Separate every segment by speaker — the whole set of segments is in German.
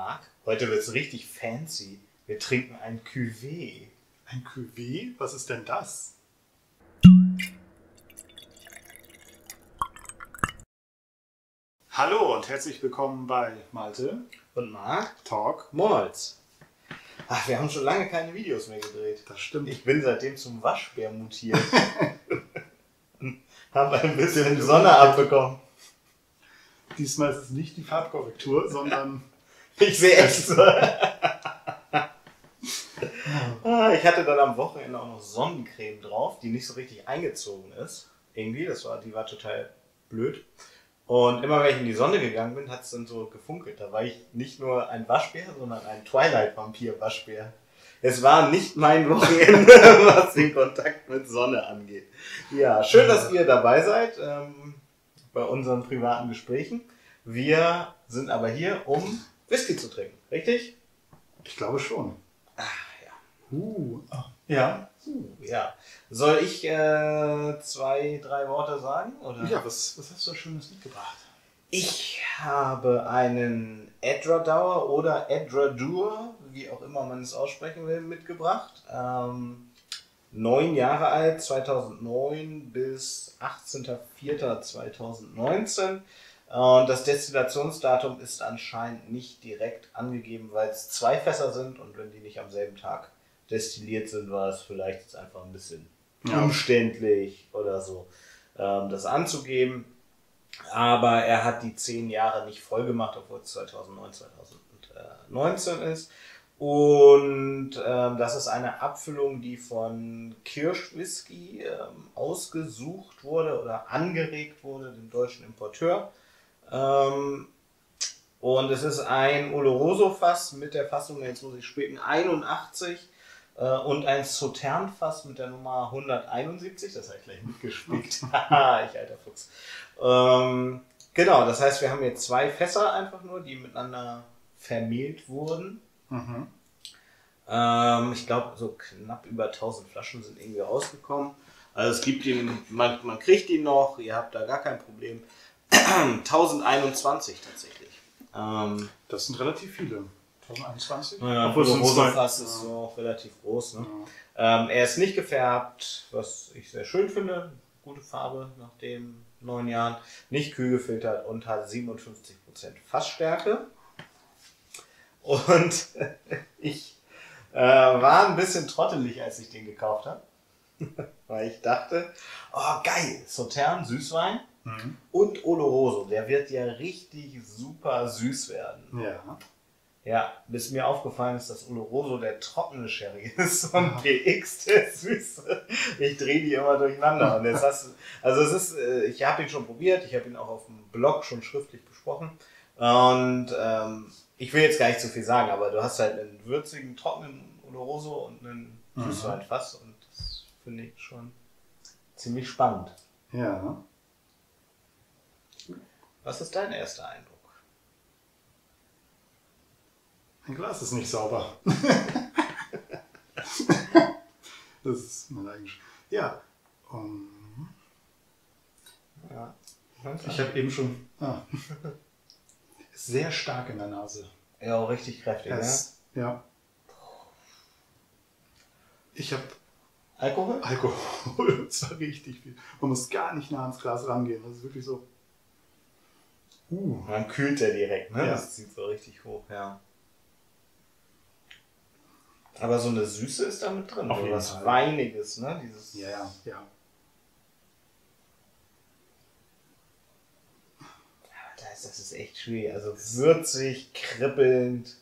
Speaker 1: Marc. Heute wird es richtig fancy. Wir trinken ein Cuvée.
Speaker 2: Ein Cuvée? Was ist denn das? Hallo und herzlich willkommen bei Malte
Speaker 1: Und Marc?
Speaker 2: Talk.
Speaker 1: Molz. Ach, wir haben schon lange keine Videos mehr gedreht.
Speaker 2: Das stimmt.
Speaker 1: Ich bin seitdem zum Waschbär mutiert. Hab ein bisschen Sonne abbekommen.
Speaker 2: Diesmal ist es nicht die Farbkorrektur, sondern
Speaker 1: Ich sehe echt so. Ah, ich hatte dann am Wochenende auch noch Sonnencreme drauf, die nicht so richtig eingezogen ist. Irgendwie, das war, die war total blöd. Und immer wenn ich in die Sonne gegangen bin, hat es dann so gefunkelt. Da war ich nicht nur ein Waschbär, sondern ein Twilight-Vampir-Waschbär. Es war nicht mein Wochenende, was den Kontakt mit Sonne angeht. Ja, schön, dass ihr dabei seid ähm, bei unseren privaten Gesprächen. Wir sind aber hier, um Whisky zu trinken, richtig?
Speaker 2: ich glaube schon.
Speaker 1: Ah, ja.
Speaker 2: Uh, ja.
Speaker 1: Uh, ja. Soll ich äh, zwei, drei Worte sagen? Oder?
Speaker 2: Ja, was, was hast du Schönes mitgebracht?
Speaker 1: Ich habe einen Edradour oder Edradur, wie auch immer man es aussprechen will, mitgebracht. Ähm, neun Jahre alt, 2009 bis 18.04.2019. Und das Destillationsdatum ist anscheinend nicht direkt angegeben, weil es zwei Fässer sind und wenn die nicht am selben Tag destilliert sind, war es vielleicht jetzt einfach ein bisschen
Speaker 2: Ja.
Speaker 1: umständlich oder so, ähm, das anzugeben. Aber er hat die zehn Jahre nicht voll gemacht, obwohl es 2009, 2019 ist. Und ähm, das ist eine Abfüllung, die von Kirschwhisky ähm, ausgesucht wurde oder angeregt wurde, dem deutschen Importeur. Ähm, und es ist ein Oloroso-Fass mit der Fassung, jetzt muss ich spicken, 81 äh, und ein Sautern-Fass mit der Nummer 171. Das habe ich gleich mitgespickt. Haha, ich alter Fuchs. Ähm, genau, das heißt, wir haben jetzt zwei Fässer einfach nur, die miteinander vermehlt wurden.
Speaker 2: Mhm.
Speaker 1: Ähm, ich glaube, so knapp über 1000 Flaschen sind irgendwie rausgekommen. Also es gibt ihn, man, man kriegt ihn noch, ihr habt da gar kein Problem. 1021 tatsächlich. Ähm,
Speaker 2: Das sind relativ viele. 1021?
Speaker 1: ja,
Speaker 2: Obwohl es.
Speaker 1: Rosenfass ist so auch relativ groß. Ne? Ähm, er ist nicht gefärbt, was ich sehr schön finde. Gute Farbe nach den neun Jahren. Nicht kühl gefiltert und hat 57% Fassstärke. Und ich äh, war ein bisschen trottelig, als ich den gekauft habe. Weil ich dachte, oh geil, Sautern, Süßwein
Speaker 2: Mhm.
Speaker 1: und Oloroso. Der wird ja richtig super süß werden.
Speaker 2: Ja.
Speaker 1: Ja, bis mir aufgefallen ist, dass Oloroso der trockene Sherry ist und PX der süße. Ich drehe die immer durcheinander. Und jetzt hast du, also es ist, äh, ich habe ihn schon probiert, ich habe ihn auch auf dem Blog schon schriftlich besprochen. Und ähm, ich will jetzt gar nicht zu viel sagen, aber du hast halt einen würzigen, trockenen Oloroso und einen
Speaker 2: Mhm.
Speaker 1: Süßweinfass und das finde ich schon ziemlich spannend.
Speaker 2: Ja.
Speaker 1: Was ist dein erster Eindruck?
Speaker 2: Mein Glas ist nicht sauber. das ist mein eigenes. Ja. Um,
Speaker 1: Ja.
Speaker 2: ich habe eben schon. Ah. Sehr stark in der Nase.
Speaker 1: ja, auch richtig kräftig, ne?
Speaker 2: Es, ja. Ich habe
Speaker 1: Alkohol?
Speaker 2: Alkohol. Das war richtig viel. Man muss gar nicht nah ans Glas rangehen. Das ist wirklich so. Uh.
Speaker 1: Man kühlt der direkt, ne?
Speaker 2: Ja.
Speaker 1: Das zieht so richtig hoch, ja. Aber so eine Süße ist da mit drin.
Speaker 2: Auf
Speaker 1: so
Speaker 2: jeden
Speaker 1: was
Speaker 2: Fall.
Speaker 1: Weiniges, ne? Dieses
Speaker 2: Ja, ja, ja.
Speaker 1: Das, ist, das ist echt schwierig. Also würzig, kribbelnd,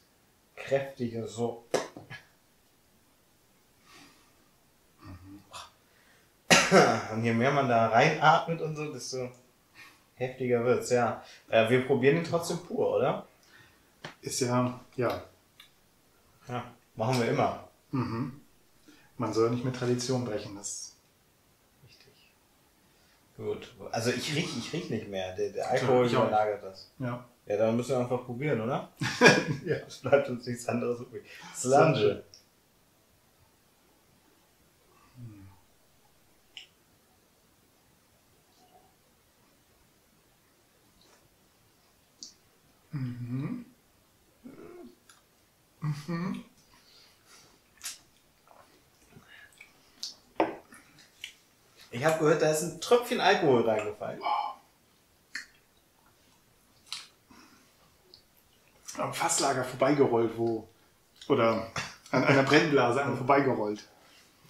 Speaker 1: kräftig und so. Und je mehr man da reinatmet und so, desto heftiger wird's, ja. Äh, wir probieren ihn trotzdem pur, oder?
Speaker 2: Ist ja, ja.
Speaker 1: Ja. Machen wir immer.
Speaker 2: Mhm. Man soll nicht mit Tradition brechen. Das
Speaker 1: Richtig. Gut. Also ich riech, ich riech nicht mehr. Der, der Alkohol überlagert das.
Speaker 2: ja.
Speaker 1: Ja, dann müssen wir einfach probieren, oder?
Speaker 2: ja.
Speaker 1: Es bleibt uns nichts anderes übrig. Slange.
Speaker 2: Mhm.
Speaker 1: Ich habe gehört, da ist ein Tröpfchen Alkohol reingefallen.
Speaker 2: Am Fasslager vorbeigerollt, wo. Oder an einer Brennblase einmal vorbeigerollt.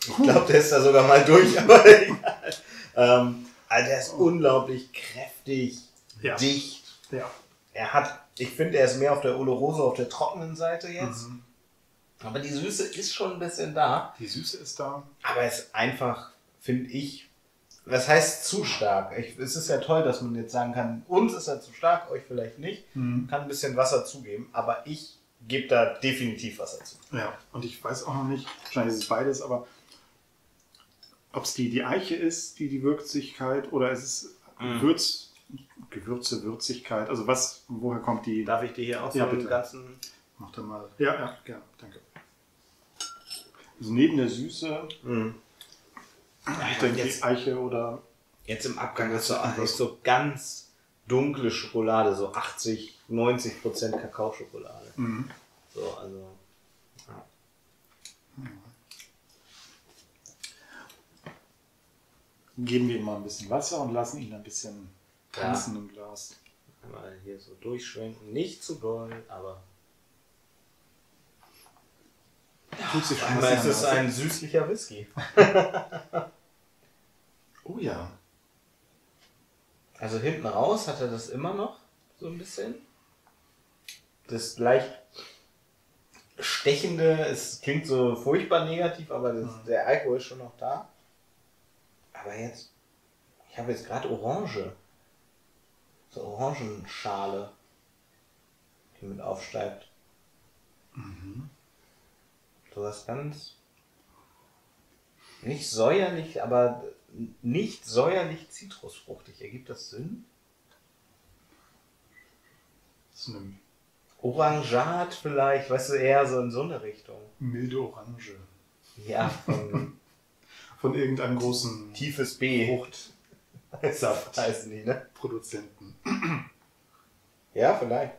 Speaker 1: Ich glaube, der ist da sogar mal durch, aber egal. Ähm, also der ist unglaublich kräftig,
Speaker 2: Ja.
Speaker 1: dicht.
Speaker 2: Ja.
Speaker 1: Er hat, ich finde, er ist mehr auf der Oloroso auf der trockenen Seite jetzt.
Speaker 2: Mhm.
Speaker 1: Aber die Süße ist schon ein bisschen da.
Speaker 2: Die Süße ist da.
Speaker 1: Aber es ist einfach, finde ich, was heißt zu stark? Ich, es ist ja toll, dass man jetzt sagen kann, uns ist er zu stark, euch vielleicht nicht.
Speaker 2: Mhm.
Speaker 1: Kann ein bisschen Wasser zugeben, aber ich gebe da definitiv Wasser zu.
Speaker 2: Ja, und ich weiß auch noch nicht, wahrscheinlich ist es beides, aber ob es die, die Eiche ist, die die Würzigkeit, oder ist es
Speaker 1: Mhm.
Speaker 2: Würz, Gewürze, Würzigkeit, also was, woher kommt die?
Speaker 1: Darf ich dir hier auch so
Speaker 2: Ja,
Speaker 1: einen
Speaker 2: bitte.
Speaker 1: ganzen.
Speaker 2: Mach da mal. Ja, ja, gerne, danke. Also neben der Süße,
Speaker 1: Mhm.
Speaker 2: ich denke
Speaker 1: jetzt-
Speaker 2: die Eiche oder
Speaker 1: Jetzt im Abgang ist so, ist so ganz dunkle Schokolade, so 80, 90 Prozent Kakaoschokolade.
Speaker 2: Mhm.
Speaker 1: So, also. Ja.
Speaker 2: geben wir ihm mal ein bisschen Wasser und lassen ihn ein bisschen
Speaker 1: Ja.
Speaker 2: tanzen im Glas.
Speaker 1: Einmal hier so durchschwenken. Nicht zu doll, aber.
Speaker 2: Tut sich schon
Speaker 1: Einmal ist es ein süßlicher Whisky.
Speaker 2: Oh ja.
Speaker 1: Also hinten raus hat er das immer noch, so ein bisschen. Das leicht stechende, es klingt so furchtbar negativ, aber das,
Speaker 2: Mhm.
Speaker 1: der Alkohol ist schon noch da. Aber jetzt, ich habe jetzt gerade Orange. So Orangenschale, die mit aufsteigt.
Speaker 2: Mhm.
Speaker 1: So was ganz. Nicht säuerlich, aber nicht säuerlich zitrusfruchtig. Ergibt das Sinn?
Speaker 2: Das ist eine
Speaker 1: Orangat vielleicht, weißt du, eher so in so eine Richtung.
Speaker 2: milde Orange.
Speaker 1: Ja, von
Speaker 2: Von irgendeinem großen
Speaker 1: tiefes B.
Speaker 2: Fruchtsaft.
Speaker 1: heißen die, ne?
Speaker 2: Produzenten.
Speaker 1: Ja, vielleicht.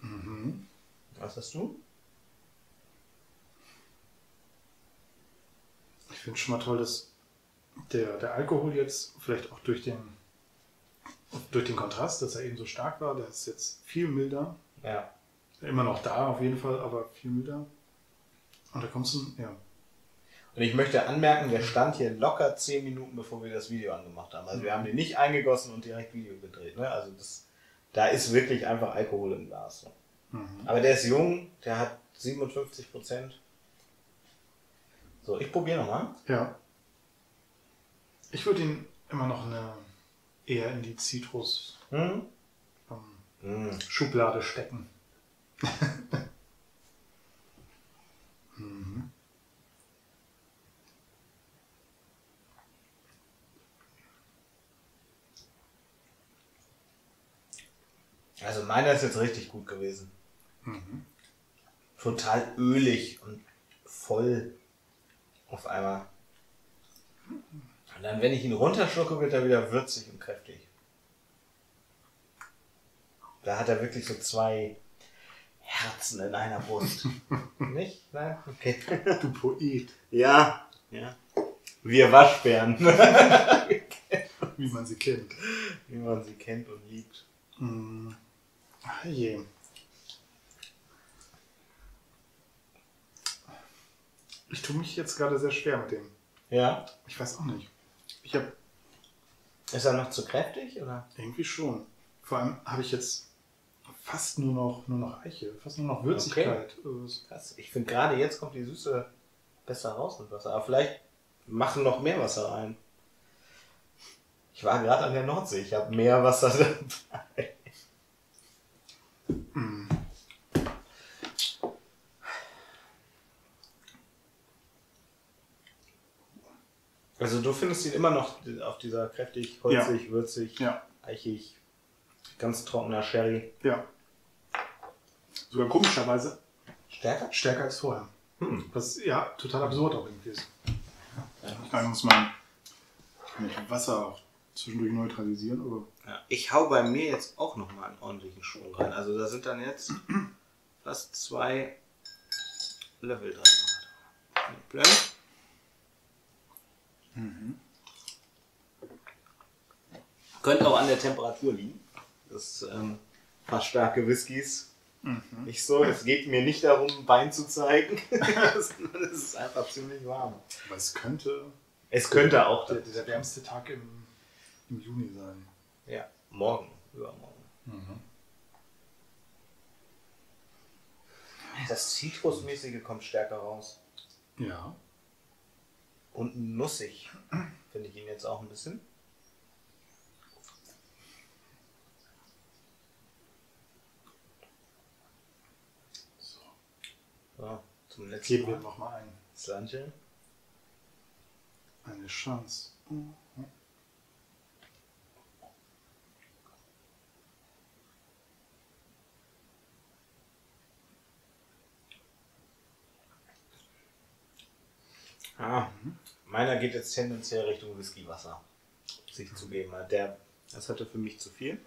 Speaker 2: Mhm.
Speaker 1: Was hast du?
Speaker 2: Ich finde schon mal toll, dass der, der Alkohol jetzt vielleicht auch durch den, durch den Kontrast, dass er eben so stark war, der ist jetzt viel milder.
Speaker 1: Ja.
Speaker 2: Immer noch da auf jeden Fall, aber viel milder. Und da kommst du, ja.
Speaker 1: Und ich möchte anmerken, der stand hier locker 10 Minuten, bevor wir das Video angemacht haben. Also wir haben den nicht eingegossen und direkt Video gedreht. Ne? Also das, da ist wirklich einfach Alkohol im Glas. So.
Speaker 2: Mhm.
Speaker 1: Aber der ist jung, der hat 57 Prozent. So, ich probiere nochmal.
Speaker 2: Ja. Ich würde ihn immer noch eine, eher in die Zitrus
Speaker 1: Hm?
Speaker 2: ähm,
Speaker 1: Hm.
Speaker 2: Schublade stecken. mhm.
Speaker 1: Also meiner ist jetzt richtig gut gewesen.
Speaker 2: Mhm.
Speaker 1: Total ölig und voll auf einmal. Und dann, wenn ich ihn runterschlucke, wird er wieder würzig und kräftig. Da hat er wirklich so zwei Herzen in einer Brust. Nicht? Nein? Okay.
Speaker 2: Du Poet,
Speaker 1: Ja. Ja. Wir Waschbären.
Speaker 2: wie man sie kennt.
Speaker 1: Wie man sie kennt und liebt.
Speaker 2: Mhm. Je. Ich tue mich jetzt gerade sehr schwer mit dem.
Speaker 1: Ja.
Speaker 2: Ich weiß auch nicht. Ich habe
Speaker 1: Ist er noch zu kräftig? Oder?
Speaker 2: irgendwie schon. Vor allem habe ich jetzt fast nur noch, nur noch Eiche, fast nur noch Würzigkeit. Äh,
Speaker 1: Krass. Ich finde gerade jetzt kommt die Süße besser raus mit Wasser. Aber vielleicht machen noch mehr Wasser rein. Ich war gerade an der Nordsee. Ich habe mehr Wasser dabei. Also du findest ihn immer noch auf dieser kräftig, holzig, würzig,
Speaker 2: Ja,
Speaker 1: eichig, ganz trockener Sherry.
Speaker 2: ja. Sogar komischerweise
Speaker 1: Stärker?
Speaker 2: stärker als vorher.
Speaker 1: Hm.
Speaker 2: Was ja total absurd auch irgendwie ist. Ich glaube, muss man mit Wasser auch zwischendurch neutralisieren, aber
Speaker 1: Ja. Ich hau bei mir jetzt auch nochmal einen ordentlichen Schwung rein. Also da sind dann jetzt fast zwei Level drin. Blend. Könnte auch an der Temperatur liegen. Das ähm, fast starke Whiskys nicht so. Es geht mir nicht darum, Bein zu zeigen. es ist einfach ziemlich warm.
Speaker 2: aber es könnte
Speaker 1: Es könnte auch
Speaker 2: der, der wärmste Tag im, im Juni sein.
Speaker 1: Ja, morgen, übermorgen. Das Zitrusmäßige kommt stärker raus.
Speaker 2: Ja.
Speaker 1: Und nussig finde ich ihn jetzt auch ein bisschen.
Speaker 2: So.
Speaker 1: So, zum letzten
Speaker 2: Geben wir
Speaker 1: Mal.
Speaker 2: nochmal ein,
Speaker 1: Sanche.
Speaker 2: eine Chance.
Speaker 1: Ah, meiner geht jetzt tendenziell Richtung Whiskywasser. Muss ich zugeben. Der, das hatte für mich zu viel.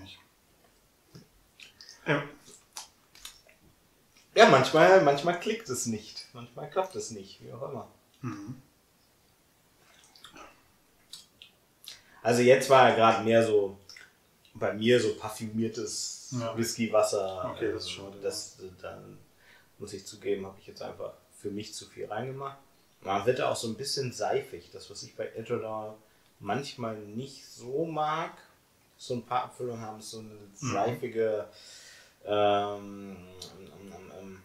Speaker 2: Nicht. Ähm,
Speaker 1: Ja, manchmal, manchmal klickt es nicht. Manchmal klappt es nicht, wie auch immer. Also jetzt war er gerade mehr so bei mir so parfümiertes
Speaker 2: Ja.
Speaker 1: Whiskywasser.
Speaker 2: Okay, das ist schade,
Speaker 1: Das, dann muss ich zugeben, habe ich jetzt einfach für mich zu viel reingemacht. Man wird da auch so ein bisschen seifig. Das, was ich bei Eldorado manchmal nicht so mag, so ein paar Abfüllungen haben, ist so eine seifige ähm, ähm, ähm,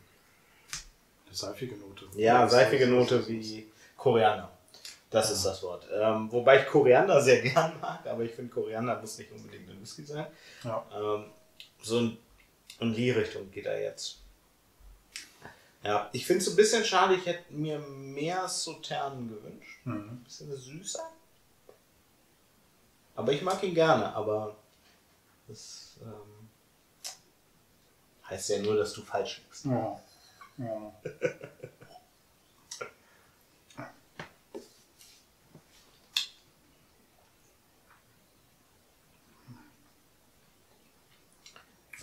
Speaker 2: eine seifige Note.
Speaker 1: ja, seifige Note wie Koriander. Das ist das Wort. Ähm, wobei ich Koriander sehr gern mag, aber ich finde, Koriander muss nicht unbedingt ein Whisky sein.
Speaker 2: Ja.
Speaker 1: Ähm, so in, in die Richtung geht er jetzt. Ja, ich finde es ein bisschen schade, ich hätte mir mehr Sauternen gewünscht.
Speaker 2: Mhm.
Speaker 1: Ein bisschen süßer. Aber ich mag ihn gerne, aber das ähm, heißt ja nur, dass du falsch liegst.
Speaker 2: Ja. ja.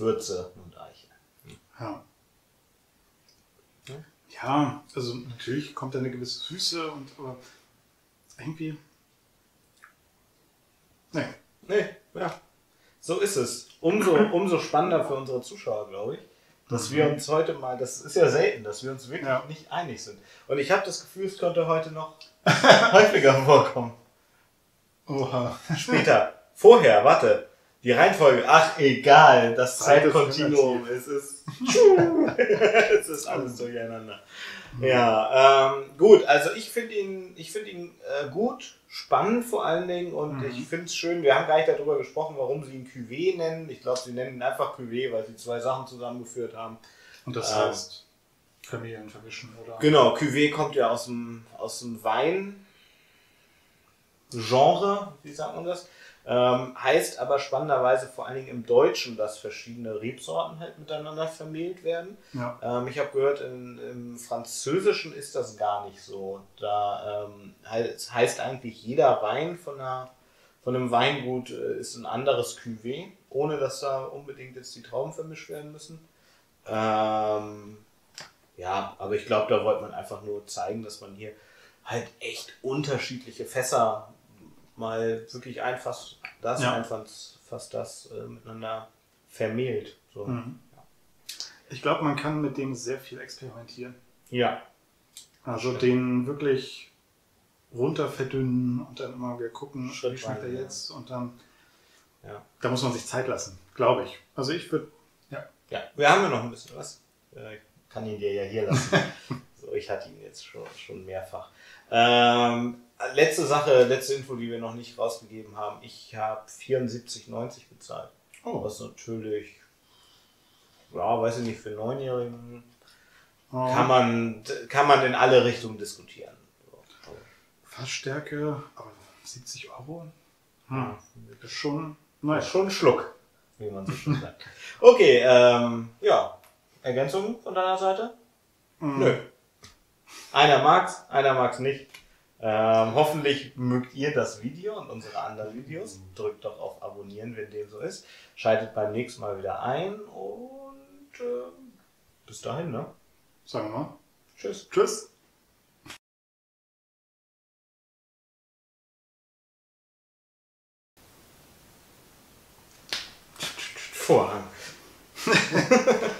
Speaker 1: Würze und Eiche.
Speaker 2: Ja.
Speaker 1: Ja?
Speaker 2: Ja, also natürlich kommt da eine gewisse Süße und aber irgendwie. Nee.
Speaker 1: Nee, ja. So ist es. Umso, umso spannender für unsere Zuschauer, glaube ich, dass wir uns heute mal, das ist ja selten, dass wir uns wirklich
Speaker 2: Ja.
Speaker 1: nicht einig sind. Und ich habe das Gefühl, es könnte heute noch häufiger vorkommen.
Speaker 2: Oha.
Speaker 1: Später. Vorher, warte. Die Reihenfolge, ach egal, das Zeitkontinuum, es ist, es ist alles durcheinander. Ja, ähm, gut, also ich finde ihn, ich finde ihn äh, gut, spannend vor allen Dingen und
Speaker 2: Mhm.
Speaker 1: ich finde es schön, wir haben gar nicht darüber gesprochen, warum sie ihn Cuvée nennen. Ich glaube, sie nennen ihn einfach Cuvée, weil sie zwei Sachen zusammengeführt haben.
Speaker 2: Und das
Speaker 1: Ähm.
Speaker 2: heißt Familien vermischen, oder?
Speaker 1: Genau, Cuvée kommt ja aus dem, aus dem Wein. Genre, wie sagt man das? Ähm, heißt aber spannenderweise vor allen Dingen im Deutschen, dass verschiedene Rebsorten halt miteinander vermehlt werden.
Speaker 2: Ja.
Speaker 1: Ähm, ich habe gehört, in, im Französischen ist das gar nicht so. Da ähm, heißt, heißt eigentlich jeder Wein von, einer, von einem Weingut äh, ist ein anderes Cuvée, ohne dass da unbedingt jetzt die Trauben vermischt werden müssen. Ähm, ja, aber ich glaube, da wollte man einfach nur zeigen, dass man hier halt echt unterschiedliche Fässer mal wirklich ein Fass das,
Speaker 2: Ja.
Speaker 1: ein Fass, Fass das äh, miteinander vermehlt. So.
Speaker 2: Mhm. Ich glaube, man kann mit dem sehr viel experimentieren.
Speaker 1: Ja.
Speaker 2: Also
Speaker 1: Stimmt.
Speaker 2: den wirklich runter verdünnen und dann immer wieder gucken,
Speaker 1: Schritt
Speaker 2: wie schmeckt er
Speaker 1: weiter, ja.
Speaker 2: jetzt. Und dann,
Speaker 1: Ja.
Speaker 2: da muss man sich Zeit lassen, glaube ich. Also ich würde, ja.
Speaker 1: Ja, wir haben ja noch ein bisschen was. Äh, Ich kann ihn dir ja hier lassen. so, ich hatte ihn jetzt schon, schon mehrfach. Ähm, letzte Sache, letzte Info, die wir noch nicht rausgegeben haben. Ich habe 74,90 bezahlt.
Speaker 2: Oh,
Speaker 1: Was natürlich, ja, weiß ich nicht, für Neunjährigen
Speaker 2: oh.
Speaker 1: kann man, kann man in alle Richtungen diskutieren. So,
Speaker 2: Fassstärke, aber 70 Euro? Hm. Das ist schon,
Speaker 1: Na,
Speaker 2: naja.
Speaker 1: schon ein Schluck. wie man so schön sagt. Okay, ähm, ja. Ergänzungen von deiner Seite? Nö. Einer mag's, einer mag's nicht. Ähm, hoffentlich mögt ihr das Video und unsere anderen Videos. Drückt doch auf Abonnieren, wenn dem so ist. Schaltet beim nächsten Mal wieder ein und äh, bis dahin, ne?
Speaker 2: Sagen wir mal.
Speaker 1: Tschüss.
Speaker 2: Tschüss.
Speaker 1: Vorhang.